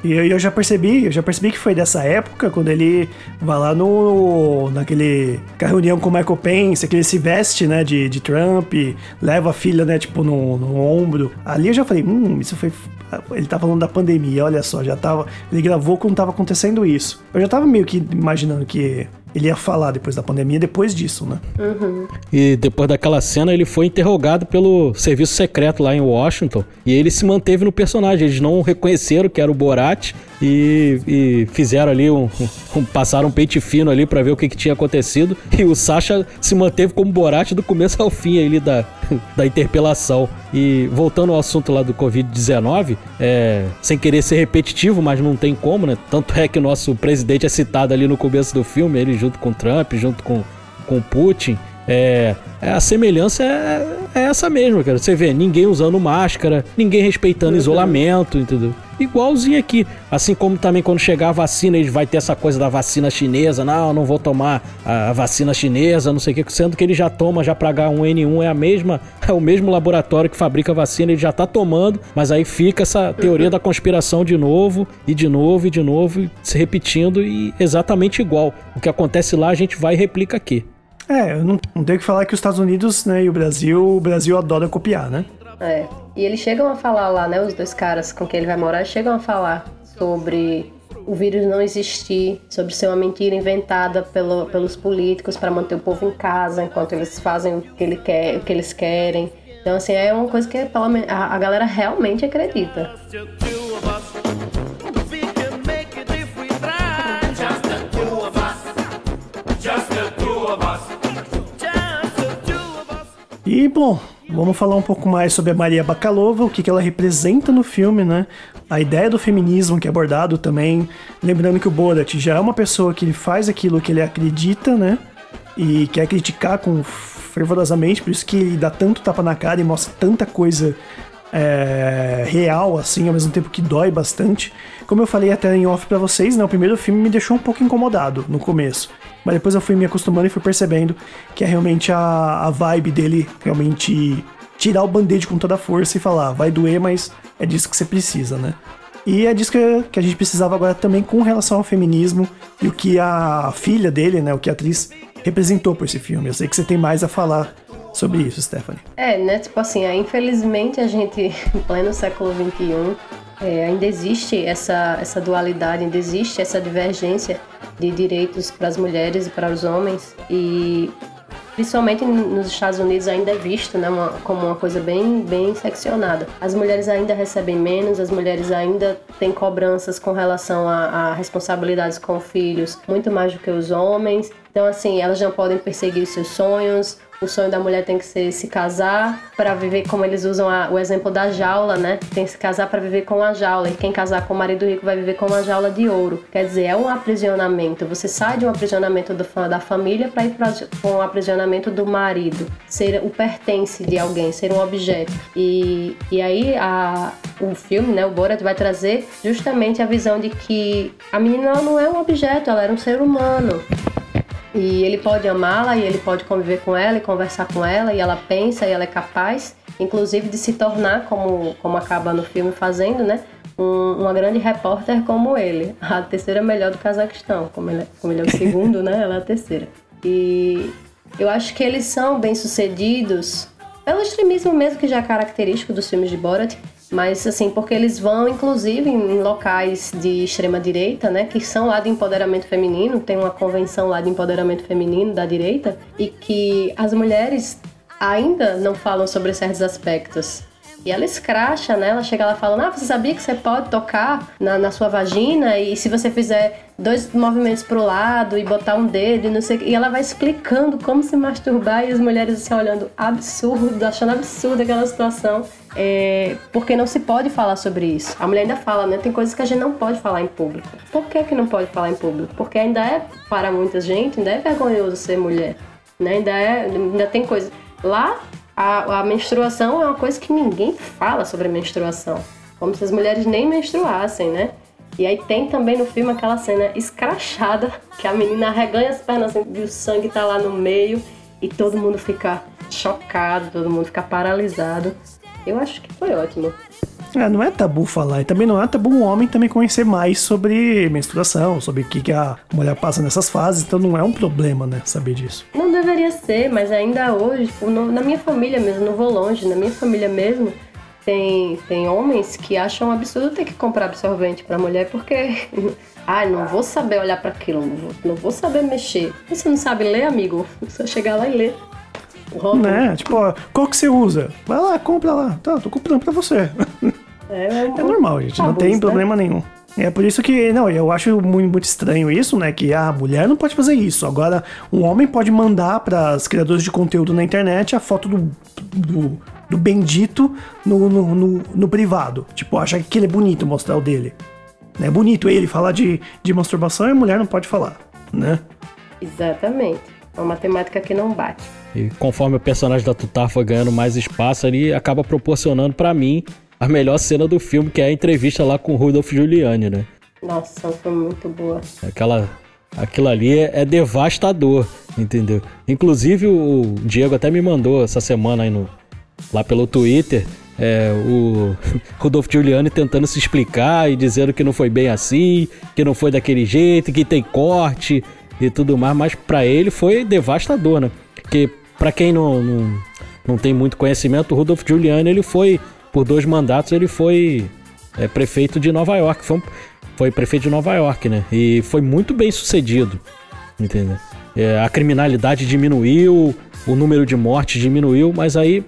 Speaker 1: E eu, eu já percebi, eu já percebi que foi dessa época, quando ele vai lá no. naquele. com a reunião com o Michael Pence, que ele se veste, né, de, de Trump, leva a filha, né, tipo, no, no ombro. Ali eu já falei, hum, isso foi. Ele tá falando da pandemia, olha só, já tava. Ele gravou quando tava acontecendo isso. Eu já tava meio que imaginando que ele ia falar depois da pandemia, depois disso, né?
Speaker 2: E depois daquela cena, ele foi interrogado pelo serviço secreto lá em Washington. E ele se manteve no personagem. Eles não reconheceram que era o Borat e, e fizeram ali um, um- passaram um peite fino ali pra ver o que, que tinha acontecido. E o Sasha se manteve como Borat do começo ao fim ali da, da interpelação. E voltando ao assunto lá do Covid-19, é, sem querer ser repetitivo, mas não tem como, né? Tanto é que o nosso presidente é citado ali no começo do filme, ele junto com Trump, junto com, com Putin. É, é, a semelhança é, é essa mesmo, cara. Você vê ninguém usando máscara, ninguém respeitando isolamento, entendeu? Igualzinho aqui. Assim como também quando chegar a vacina, eles vai ter essa coisa da vacina chinesa. Não, não vou tomar a, vacina chinesa, não sei o que. Sendo que ele já toma já pra H1N1, é a mesma, é o mesmo laboratório que fabrica a vacina, ele já tá tomando, mas aí fica essa teoria da conspiração de novo, e de novo, e de novo, se repetindo, e exatamente igual. O que acontece lá, a gente vai e replica aqui.
Speaker 1: É, eu não, não tenho que falar que os Estados Unidos, né, e o Brasil, o Brasil adora copiar, né?
Speaker 3: É. E eles chegam a falar lá, né? Os dois caras com quem ele vai morar chegam a falar sobre o vírus não existir, sobre ser uma mentira inventada pelo, pelos políticos para manter o povo em casa enquanto eles fazem o que, ele quer, o que eles querem. Então, assim, é uma coisa que a, a galera realmente acredita.
Speaker 1: E, bom, vamos falar um pouco mais sobre a Maria Bakalova, o que, que ela representa no filme, né? A ideia do feminismo que é abordado também. Lembrando que o Borat já é uma pessoa que ele faz aquilo que ele acredita, né? E quer criticar com fervorosamente, por isso que ele dá tanto tapa na cara e mostra tanta coisa é, real, assim, ao mesmo tempo que dói bastante. Como eu falei até em off pra vocês, né, o primeiro filme me deixou um pouco incomodado no começo. Mas depois eu fui me acostumando e fui percebendo que é realmente a, a vibe dele realmente tirar o band-aid com toda a força e falar, vai doer, mas é disso que você precisa, né? E é disso que, que a gente precisava agora também com relação ao feminismo e o que a filha dele, né, o que a atriz representou por esse filme. Eu sei que você tem mais a falar sobre isso, Stephanie.
Speaker 3: É, né? Tipo assim, é, infelizmente a gente, em pleno século XXI, é, ainda existe essa, essa dualidade, ainda existe essa divergência de direitos para as mulheres e para os homens. E principalmente nos Estados Unidos ainda é visto né, uma, como uma coisa bem, bem seccionada. As mulheres ainda recebem menos, as mulheres ainda têm cobranças com relação a, a responsabilidades com filhos muito mais do que os homens. Então, assim, elas não podem perseguir seus sonhos, o sonho da mulher tem que ser se casar para viver, como eles usam a, o exemplo da jaula, né? Tem que se casar para viver com a jaula. E quem casar com o marido rico vai viver com uma jaula de ouro. Quer dizer, é um aprisionamento. Você sai de um aprisionamento do, da família para ir para um aprisionamento do marido. Ser o pertence de alguém, ser um objeto. E, e aí a, o filme, né, o Borat, vai trazer justamente a visão de que a menina não é um objeto, ela era um ser humano. E ele pode amá-la e ele pode conviver com ela e conversar com ela e ela pensa e ela é capaz, inclusive de se tornar, como, como acaba no filme fazendo, né? Um, uma grande repórter como ele. A terceira melhor do Cazaquistão, como ele, é, como ele é o segundo, né? Ela é a terceira. E eu acho que eles são bem-sucedidos pelo extremismo mesmo que já é característico dos filmes de Borat, mas assim, porque eles vão inclusive em locais de extrema direita, né, que são lá de empoderamento feminino, tem uma convenção lá de empoderamento feminino da direita e que as mulheres ainda não falam sobre certos aspectos. E ela escracha, né? Ela chega lá falando: Ah, você sabia que você pode tocar na, na sua vagina? E se você fizer dois movimentos pro lado e botar um dedo e não sei E ela vai explicando como se masturbar e as mulheres assim olhando absurdo, achando absurda aquela situação. É, porque não se pode falar sobre isso. A mulher ainda fala, né? Tem coisas que a gente não pode falar em público. Por que, que não pode falar em público? Porque ainda é, para muita gente, ainda é vergonhoso ser mulher. Né? Ainda, é, ainda tem coisa. Lá a, a menstruação é uma coisa que ninguém fala sobre a menstruação. Como se as mulheres nem menstruassem, né? E aí tem também no filme aquela cena escrachada, que a menina arreganha as pernas assim, e o sangue tá lá no meio e todo mundo fica chocado, todo mundo fica paralisado. Eu acho que foi ótimo.
Speaker 1: É, não é tabu falar, e também não é tabu um homem também conhecer mais sobre menstruação, sobre o que, que a mulher passa nessas fases, então não é um problema, né, saber disso.
Speaker 3: Não deveria ser, mas ainda hoje, tipo, na minha família mesmo, não vou longe, na minha família mesmo, tem, tem homens que acham um absurdo ter que comprar absorvente pra mulher porque. Ah, não vou saber olhar para aquilo, não vou, não vou saber mexer. Você não sabe ler, amigo? Só chegar lá e ler.
Speaker 1: Né? Tipo, ó, qual que você usa? Vai lá, compra lá. Tá, tô comprando pra você.
Speaker 3: É,
Speaker 1: é normal, gente. não tem
Speaker 3: né?
Speaker 1: problema nenhum. É por isso que, não, eu acho muito, muito estranho isso, né? Que a mulher não pode fazer isso. Agora, um homem pode mandar para os criadores de conteúdo na internet a foto do, do, do bendito no, no, no, no privado. Tipo, acha que ele é bonito mostrar o dele. É bonito ele falar de, de masturbação e a mulher não pode falar, né?
Speaker 3: Exatamente. É uma matemática que não bate.
Speaker 2: E conforme o personagem da Tutar foi ganhando mais espaço, ele acaba proporcionando para mim a melhor cena do filme, que é a entrevista lá com o Rudolph Giuliani, né?
Speaker 3: Nossa, foi muito boa.
Speaker 2: Aquela, aquilo ali é, é devastador, entendeu? Inclusive o Diego até me mandou essa semana aí no, lá pelo Twitter é, o Rudolph Giuliani tentando se explicar e dizendo que não foi bem assim, que não foi daquele jeito, que tem corte e tudo mais, mas para ele foi devastador, né? Porque para quem não, não, não tem muito conhecimento, o Rudolph Giuliani ele foi por dois mandatos ele foi é, prefeito de Nova York. Foi, foi prefeito de Nova York, né? E foi muito bem sucedido, entendeu? É, a criminalidade diminuiu, o número de mortes diminuiu, mas aí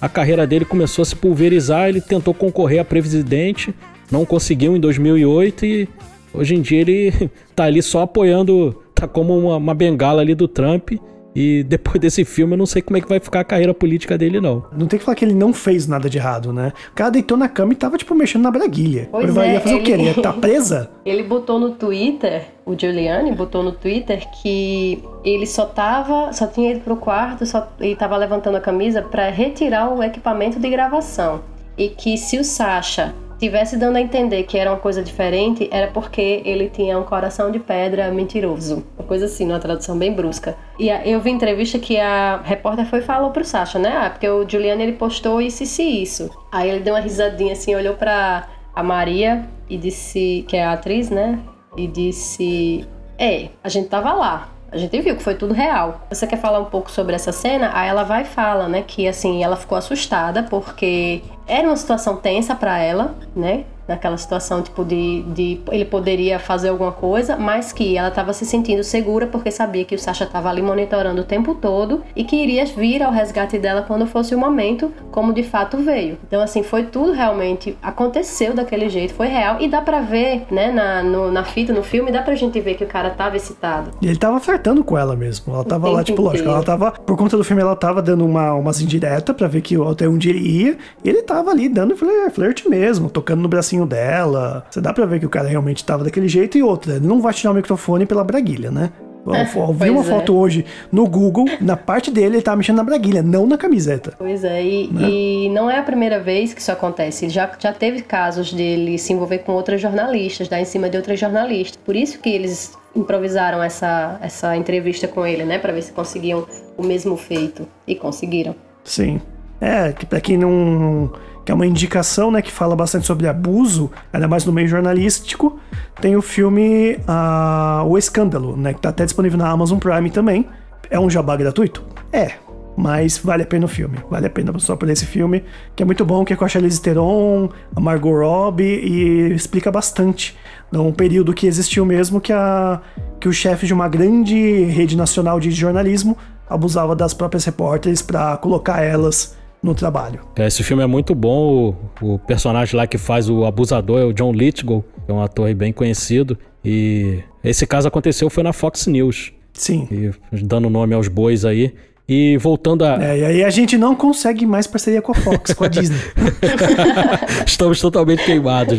Speaker 2: a carreira dele começou a se pulverizar. Ele tentou concorrer a presidente, não conseguiu em 2008 e hoje em dia ele tá ali só apoiando, tá como uma, uma bengala ali do Trump e depois desse filme eu não sei como é que vai ficar a carreira política dele, não.
Speaker 1: Não tem que falar que ele não fez nada de errado, né? O cara deitou na cama e tava, tipo, mexendo na braguilha.
Speaker 3: Pois
Speaker 1: ele vai
Speaker 3: é,
Speaker 1: ia fazer
Speaker 3: ele-
Speaker 1: o quê? Ele ia estar presa?
Speaker 3: Ele botou no Twitter, o Giuliani botou no Twitter que ele só tava, só tinha ido pro quarto, só, e tava levantando a camisa pra retirar o equipamento de gravação. e que se o Sasha tivesse dando a entender que era uma coisa diferente, era porque ele tinha um coração de pedra mentiroso. Uma coisa assim, numa tradução bem brusca. E eu vi entrevista que a repórter foi e falou pro Sasha, né? Ah, porque o Juliano ele postou isso, isso isso. Aí ele deu uma risadinha assim, olhou pra a Maria e disse, que é a atriz, né? E disse: É, a gente tava lá. A gente viu que foi tudo real. Você quer falar um pouco sobre essa cena? Aí ela vai e fala, né, que assim, ela ficou assustada porque era uma situação tensa para ela, né? Naquela situação, tipo, de, de ele poderia fazer alguma coisa, mas que ela estava se sentindo segura porque sabia que o Sasha estava ali monitorando o tempo todo e que iria vir ao resgate dela quando fosse o momento, como de fato veio. Então, assim, foi tudo realmente, aconteceu daquele jeito, foi real e dá pra ver, né, na, no- na fita, no filme, dá pra gente ver que o cara tava excitado.
Speaker 1: E ele tava flertando com ela mesmo. Ela tava lá, tipo, lógico, ela tava. Por conta do filme, ela tava dando uma, umas indiretas pra ver que até onde ele ia. E ele tava ali dando flerte mesmo, tocando no bracinho dela. Você dá pra ver que o cara realmente tava daquele jeito. E outra, ele não vai tirar o microfone pela braguilha, né? Eu, eu vi uma
Speaker 3: é.
Speaker 1: foto hoje no Google, na parte dele ele tava mexendo na braguilha, não na camiseta.
Speaker 3: Pois é, e, e não é a primeira vez que isso acontece. Ele já, já teve casos dele se envolver com outras jornalistas, dar em cima de outras jornalistas. Por isso que eles improvisaram essa, essa entrevista com ele, né? Pra ver se conseguiam o mesmo feito. E conseguiram.
Speaker 1: Sim. É, que pra quem não. que é uma indicação, né, que fala bastante sobre abuso, ainda mais no meio jornalístico, tem o filme ah, O Escândalo, né, que tá até disponível na Amazon Prime também. É um jabá gratuito? É. Mas vale a pena o filme. Vale a pena só por esse filme, que é muito bom, que é com a Charlize Theron, a Margot Robbie, e explica bastante um período que existiu mesmo que, a, que o chefe de uma grande rede nacional de jornalismo abusava das próprias repórteres pra colocar elas no trabalho.
Speaker 2: É, Esse filme é muito bom. O, o personagem lá que faz o abusador é o John Lithgow, que é um ator bem conhecido. E esse caso aconteceu foi na Fox News.
Speaker 1: Sim.
Speaker 2: E dando nome aos bois aí. E voltando a.
Speaker 1: É, e aí a gente não consegue mais parceria com a Fox, com a Disney.
Speaker 2: Estamos totalmente queimados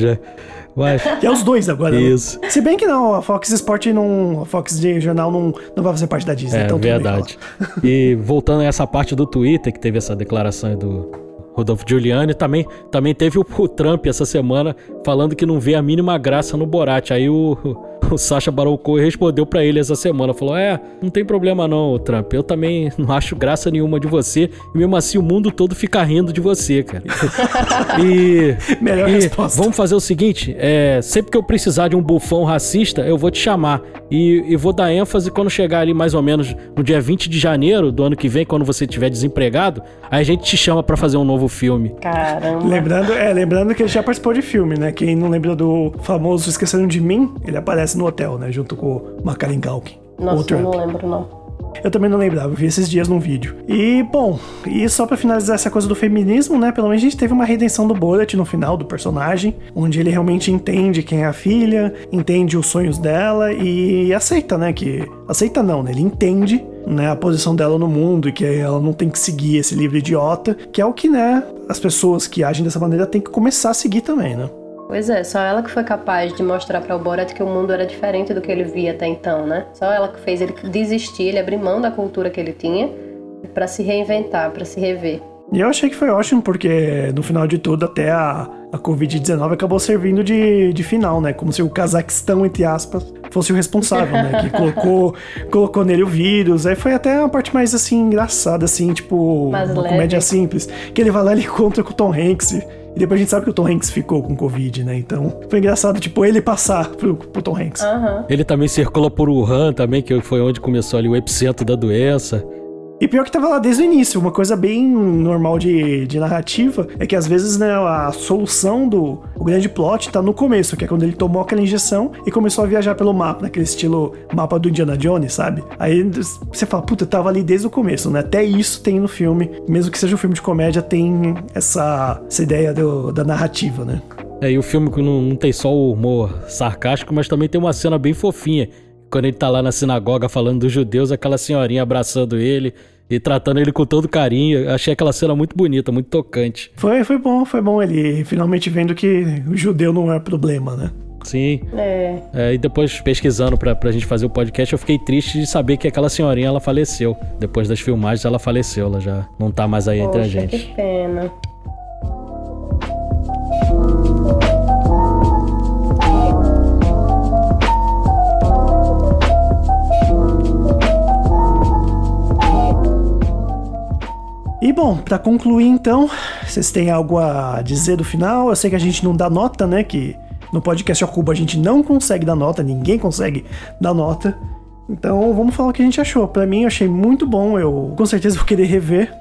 Speaker 1: Que é os dois agora. né?
Speaker 2: Isso.
Speaker 1: Se bem que não, a Fox Sport não. A Fox de jornal não, não vai fazer parte da Disney.
Speaker 2: É
Speaker 1: então
Speaker 2: verdade. E voltando a essa parte do Twitter, que teve essa declaração do Rodolfo Giuliani, também, também teve o, o Trump essa semana falando que não vê a mínima graça no Borat. Aí o, o Sacha Baron Cohen respondeu pra ele essa semana, falou: "É, não tem problema não, Trump. Eu também não acho graça nenhuma de você e mesmo assim o mundo todo fica rindo de você, cara." e
Speaker 1: Melhor
Speaker 2: e
Speaker 1: resposta.
Speaker 2: Vamos fazer o seguinte: é, sempre que eu precisar de um bufão racista, eu vou te chamar. E, e vou dar ênfase quando chegar ali mais ou menos no dia 20 de janeiro do ano que vem, quando você estiver desempregado, aí a gente te chama pra fazer um novo filme.
Speaker 3: Caramba.
Speaker 1: Lembrando, é, lembrando que ele já participou de filme, né? Quem não lembra do famoso Esqueceram de Mim, ele aparece no hotel, né? Junto com o Macaulay Culkin.
Speaker 3: Nossa, não lembro não.
Speaker 1: Eu também não lembrava, eu vi esses dias num vídeo. E, bom, e só pra finalizar essa coisa do feminismo, né? Pelo menos a gente teve uma redenção do Borat no final do personagem, onde ele realmente entende quem é a filha, entende os sonhos dela e aceita, né? Que. Aceita não, né? Ele entende. Né, a posição dela no mundo e que ela não tem que seguir esse livro idiota, que é o que, né, as pessoas que agem dessa maneira têm que começar a seguir também, né?
Speaker 3: Pois é, só ela que foi capaz de mostrar para o Borat que o mundo era diferente do que ele via até então, né? Só ela que fez ele desistir, ele abrir mão da cultura que ele tinha para se reinventar, para se rever.
Speaker 1: E eu achei que foi ótimo, porque no final de tudo, até a, a Covid-19 acabou servindo de, de final, né? Como se o Cazaquistão, entre aspas, fosse o responsável, né? Que colocou, colocou nele o vírus. Aí foi até uma parte mais, assim, engraçada, assim, tipo,
Speaker 3: Mais
Speaker 1: uma
Speaker 3: leve.
Speaker 1: comédia simples. Que ele vai lá e ele encontra com o Tom Hanks. E depois a gente sabe que o Tom Hanks ficou com Covid, né? Então foi engraçado, tipo, ele passar pro, pro Tom Hanks.
Speaker 3: Aham.
Speaker 2: Ele também circulou por Wuhan também, que foi onde começou ali o epicentro da doença.
Speaker 1: E pior que tava lá desde o início, uma coisa bem normal de, de narrativa é que às vezes né, a solução do o grande plot tá no começo, que é quando ele tomou aquela injeção e começou a viajar pelo mapa, naquele estilo mapa do Indiana Jones, sabe? Aí você fala, puta, tava ali desde o começo, né? Até isso tem no filme, mesmo que seja um filme de comédia, tem essa, essa ideia do- da narrativa, né?
Speaker 2: É, e o filme que não, não tem só o humor sarcástico, mas também tem uma cena bem fofinha. Quando ele tá lá na sinagoga falando dos judeus, aquela senhorinha abraçando ele e tratando ele com todo carinho. Eu Achei aquela cena muito bonita, muito tocante.
Speaker 1: Foi, foi bom, foi bom ele finalmente vendo que o judeu não é problema, né?
Speaker 2: Sim.
Speaker 3: É.
Speaker 2: É, e depois pesquisando pra, pra gente fazer o podcast, eu fiquei triste de saber que aquela senhorinha ela faleceu. Depois das filmagens ela faleceu, ela já não tá mais aí entre a
Speaker 3: Poxa,
Speaker 2: gente.
Speaker 3: que pena.
Speaker 1: E bom, pra concluir então, vocês têm algo a dizer do final? Eu sei que a gente não dá nota, né? Que no podcast ao cubo a gente não consegue dar nota, ninguém consegue dar nota. Então vamos falar o que a gente achou. Pra mim eu achei muito bom, eu com certeza vou querer rever.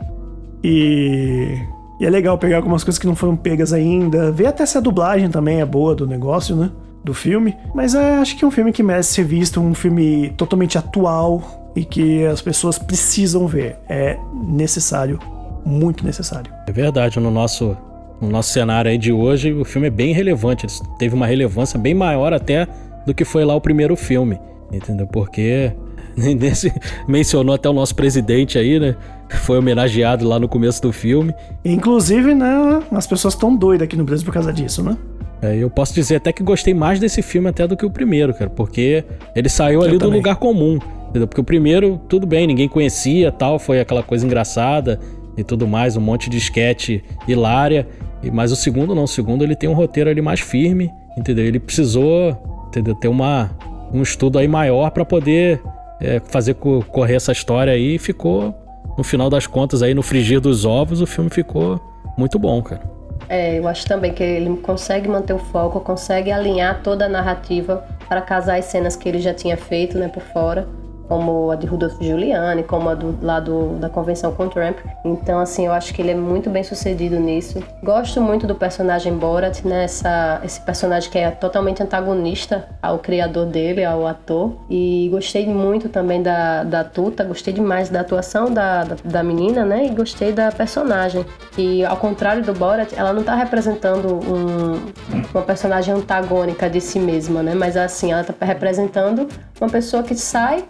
Speaker 1: E, e é legal pegar algumas coisas que não foram pegas ainda, ver até se a dublagem também é boa do negócio, né? Do filme. Mas é, acho que é um filme que merece ser visto, um filme totalmente atual e que as pessoas precisam ver. É necessário, muito necessário.
Speaker 2: É verdade, no nosso, no nosso cenário aí de hoje, o filme é bem relevante. Ele teve uma relevância bem maior até do que foi lá o primeiro filme. Entendeu? Porque nesse, mencionou até o nosso presidente aí, né? Foi homenageado lá no começo do filme.
Speaker 1: Inclusive, né, as pessoas estão doidas aqui no Brasil por causa disso, né?
Speaker 2: É, eu posso dizer até que gostei mais desse filme até do que o primeiro, cara, porque ele saiu
Speaker 1: Eu
Speaker 2: ali do
Speaker 1: também.
Speaker 2: lugar comum, entendeu? Porque o primeiro, tudo bem, ninguém conhecia, tal, foi aquela coisa engraçada e tudo mais, um monte de esquete hilária, mas o segundo não, o segundo ele tem um roteiro ali mais firme, entendeu? Ele precisou, entendeu, ter uma, um estudo aí maior pra poder é, fazer co- correr essa história aí e ficou, no final das contas aí, no frigir dos ovos, o filme ficou muito bom, cara.
Speaker 3: É, eu acho também que ele consegue manter o foco, consegue alinhar toda a narrativa para casar as cenas que ele já tinha feito, né, por fora, como a de Rudolph Giuliani, como a do, lá da convenção com Trump. Então, assim, eu acho que ele é muito bem sucedido nisso. Gosto muito do personagem Borat, né, essa, esse personagem que é totalmente antagonista ao criador dele, ao ator. E gostei muito também da, da Tuta, gostei demais da atuação da, da, da menina, né, e gostei da personagem. E ao contrário do Borat, ela não tá representando um, uma personagem antagônica de si mesma, né? Mas assim, ela tá representando uma pessoa que sai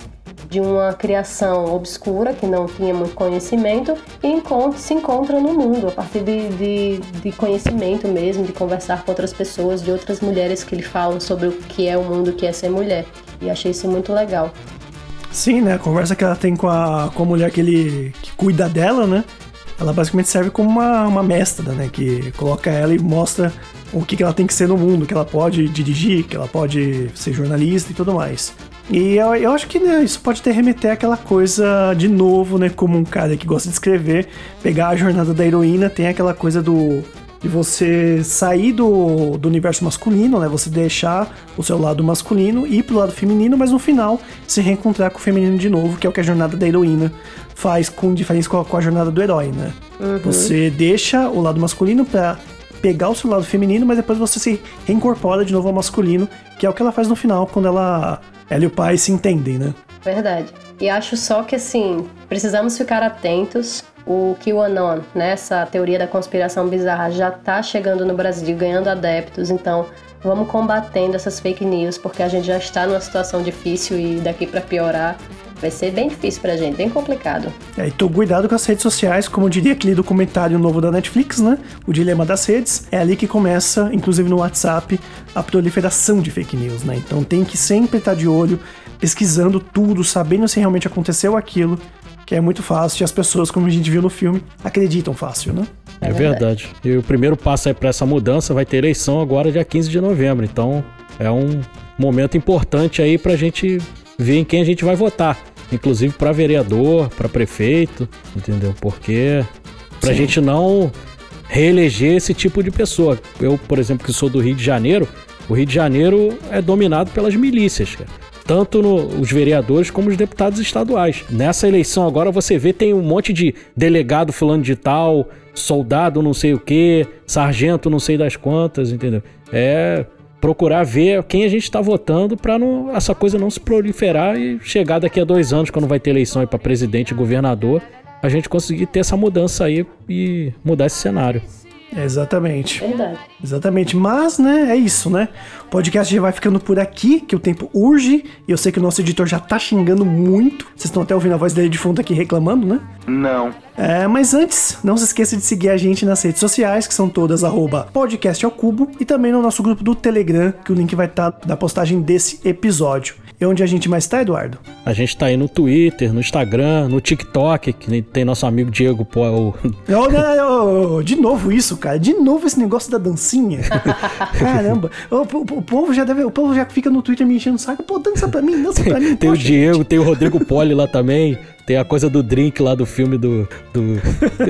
Speaker 3: de uma criação obscura, que não tinha muito conhecimento, e encontra- se encontra no mundo, a partir de, de, de conhecimento mesmo, de conversar com outras pessoas, de outras mulheres que lhe falam sobre o que é o mundo, o que é ser mulher. E achei isso muito legal.
Speaker 1: Sim, né? A conversa que ela tem com a, com a mulher que ele que cuida dela, né? Ela basicamente serve como uma, uma mestra, né? Que coloca ela e mostra o que, que ela tem que ser no mundo, que ela pode dirigir, que ela pode ser jornalista e tudo mais. E eu, eu acho que né, isso pode ter remeter aquela coisa de novo, né? Como um cara que gosta de escrever, pegar a jornada da heroína, tem aquela coisa do de você sair do, do universo masculino, né? Você deixar o seu lado masculino e ir pro lado feminino, mas no final se reencontrar com o feminino de novo, que é o que a jornada da heroína faz com diferença com a, com a jornada do herói, né? Você deixa o lado masculino pra pegar o seu lado feminino, mas depois você se reincorpora de novo ao masculino, que é o que ela faz no final, quando ela, ela e o pai se entendem, né?
Speaker 3: Verdade. E acho só que assim, precisamos ficar atentos. O QAnon, né, essa teoria da conspiração bizarra, já tá chegando no Brasil, ganhando adeptos. Então, vamos combatendo essas fake news, porque a gente já está numa situação difícil e daqui pra piorar vai ser bem difícil pra gente, bem complicado.
Speaker 1: É, e tô cuidado com as redes sociais, como diria aquele documentário novo da Netflix, né? O Dilema das Redes. É ali que começa, inclusive no WhatsApp, a proliferação de fake news, né? Então tem que sempre estar de olho, pesquisando tudo, sabendo se realmente aconteceu aquilo, que é muito fácil e as pessoas, como a gente viu no filme, acreditam fácil, né?
Speaker 2: É, verdade. E o primeiro passo aí para essa mudança vai ter eleição agora dia 15 de novembro. Então é um momento importante aí pra gente ver em quem a gente vai votar. Inclusive para vereador, para prefeito, entendeu? Porque pra
Speaker 1: Sim.
Speaker 2: gente não reeleger esse tipo de pessoa. Eu, por exemplo, que sou do Rio de Janeiro, o Rio de Janeiro é dominado pelas milícias, cara. Tanto no- os vereadores como os deputados estaduais. Nessa eleição agora você vê tem um monte de delegado fulano de tal, soldado não sei o que, sargento não sei das quantas, entendeu? É procurar ver quem a gente está votando para não essa coisa não se proliferar e chegar daqui a dois anos quando vai ter eleição aí para presidente e governador a gente conseguir ter essa mudança aí e mudar esse cenário.
Speaker 1: Exatamente.
Speaker 3: Verdade.
Speaker 1: Exatamente, mas, né, é isso, né? O podcast já vai ficando por aqui, que o tempo urge, e eu sei que o nosso editor já tá xingando muito. Vocês estão até ouvindo a voz dele de fundo aqui reclamando, né?
Speaker 4: Não.
Speaker 1: É, mas antes, não se esqueça de seguir a gente nas redes sociais, que são todas arroba podcast ao cubo, e também no nosso grupo do Telegram, que o link vai estar na postagem desse episódio. E onde a gente mais tá, Eduardo?
Speaker 2: A gente tá aí no Twitter, no Instagram, no TikTok, que tem nosso amigo Diego, pô, o-
Speaker 1: Ô, não, ô, de novo isso, cara. De novo esse negócio da dancinha. Caramba. O, o- o povo já deve. O povo já fica no Twitter me enchendo o saco. Pô, dança pra mim, dança pra mim.
Speaker 2: tem o Diego, tem o Rodrigo Poli lá também. Tem a coisa do drink lá do filme do. do,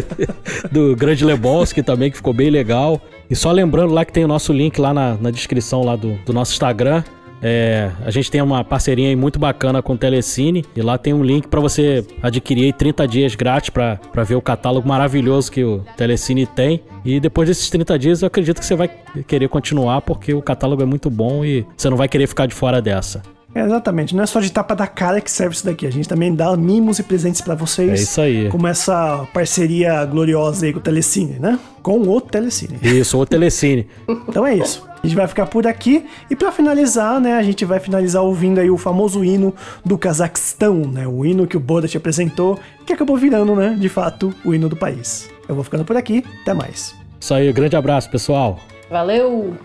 Speaker 2: do Grande Lebowski também, que ficou bem legal. E só lembrando lá que tem o nosso link lá na, na descrição lá do, do nosso Instagram. É, a gente tem uma parceria aí muito bacana com o Telecine e lá tem um link para você adquirir aí 30 dias grátis para ver o catálogo maravilhoso que o Telecine tem. E depois desses 30 dias eu acredito que você vai querer continuar porque o catálogo é muito bom e você não vai querer ficar de fora dessa.
Speaker 1: É, exatamente, não é só de tapa da cara que serve isso daqui. A gente também dá mimos e presentes para vocês.
Speaker 2: É isso aí.
Speaker 1: Como essa parceria gloriosa aí com o Telecine, né? Com o Telecine.
Speaker 2: Isso, o Telecine.
Speaker 1: Então é isso. A gente vai ficar por aqui e para finalizar, né, a gente vai finalizar ouvindo aí o famoso hino do Cazaquistão, né, o hino que o Boda te apresentou, que acabou virando, né, de fato, o hino do país. Eu vou ficando por aqui. Até mais.
Speaker 2: Isso aí, grande abraço, pessoal.
Speaker 3: Valeu!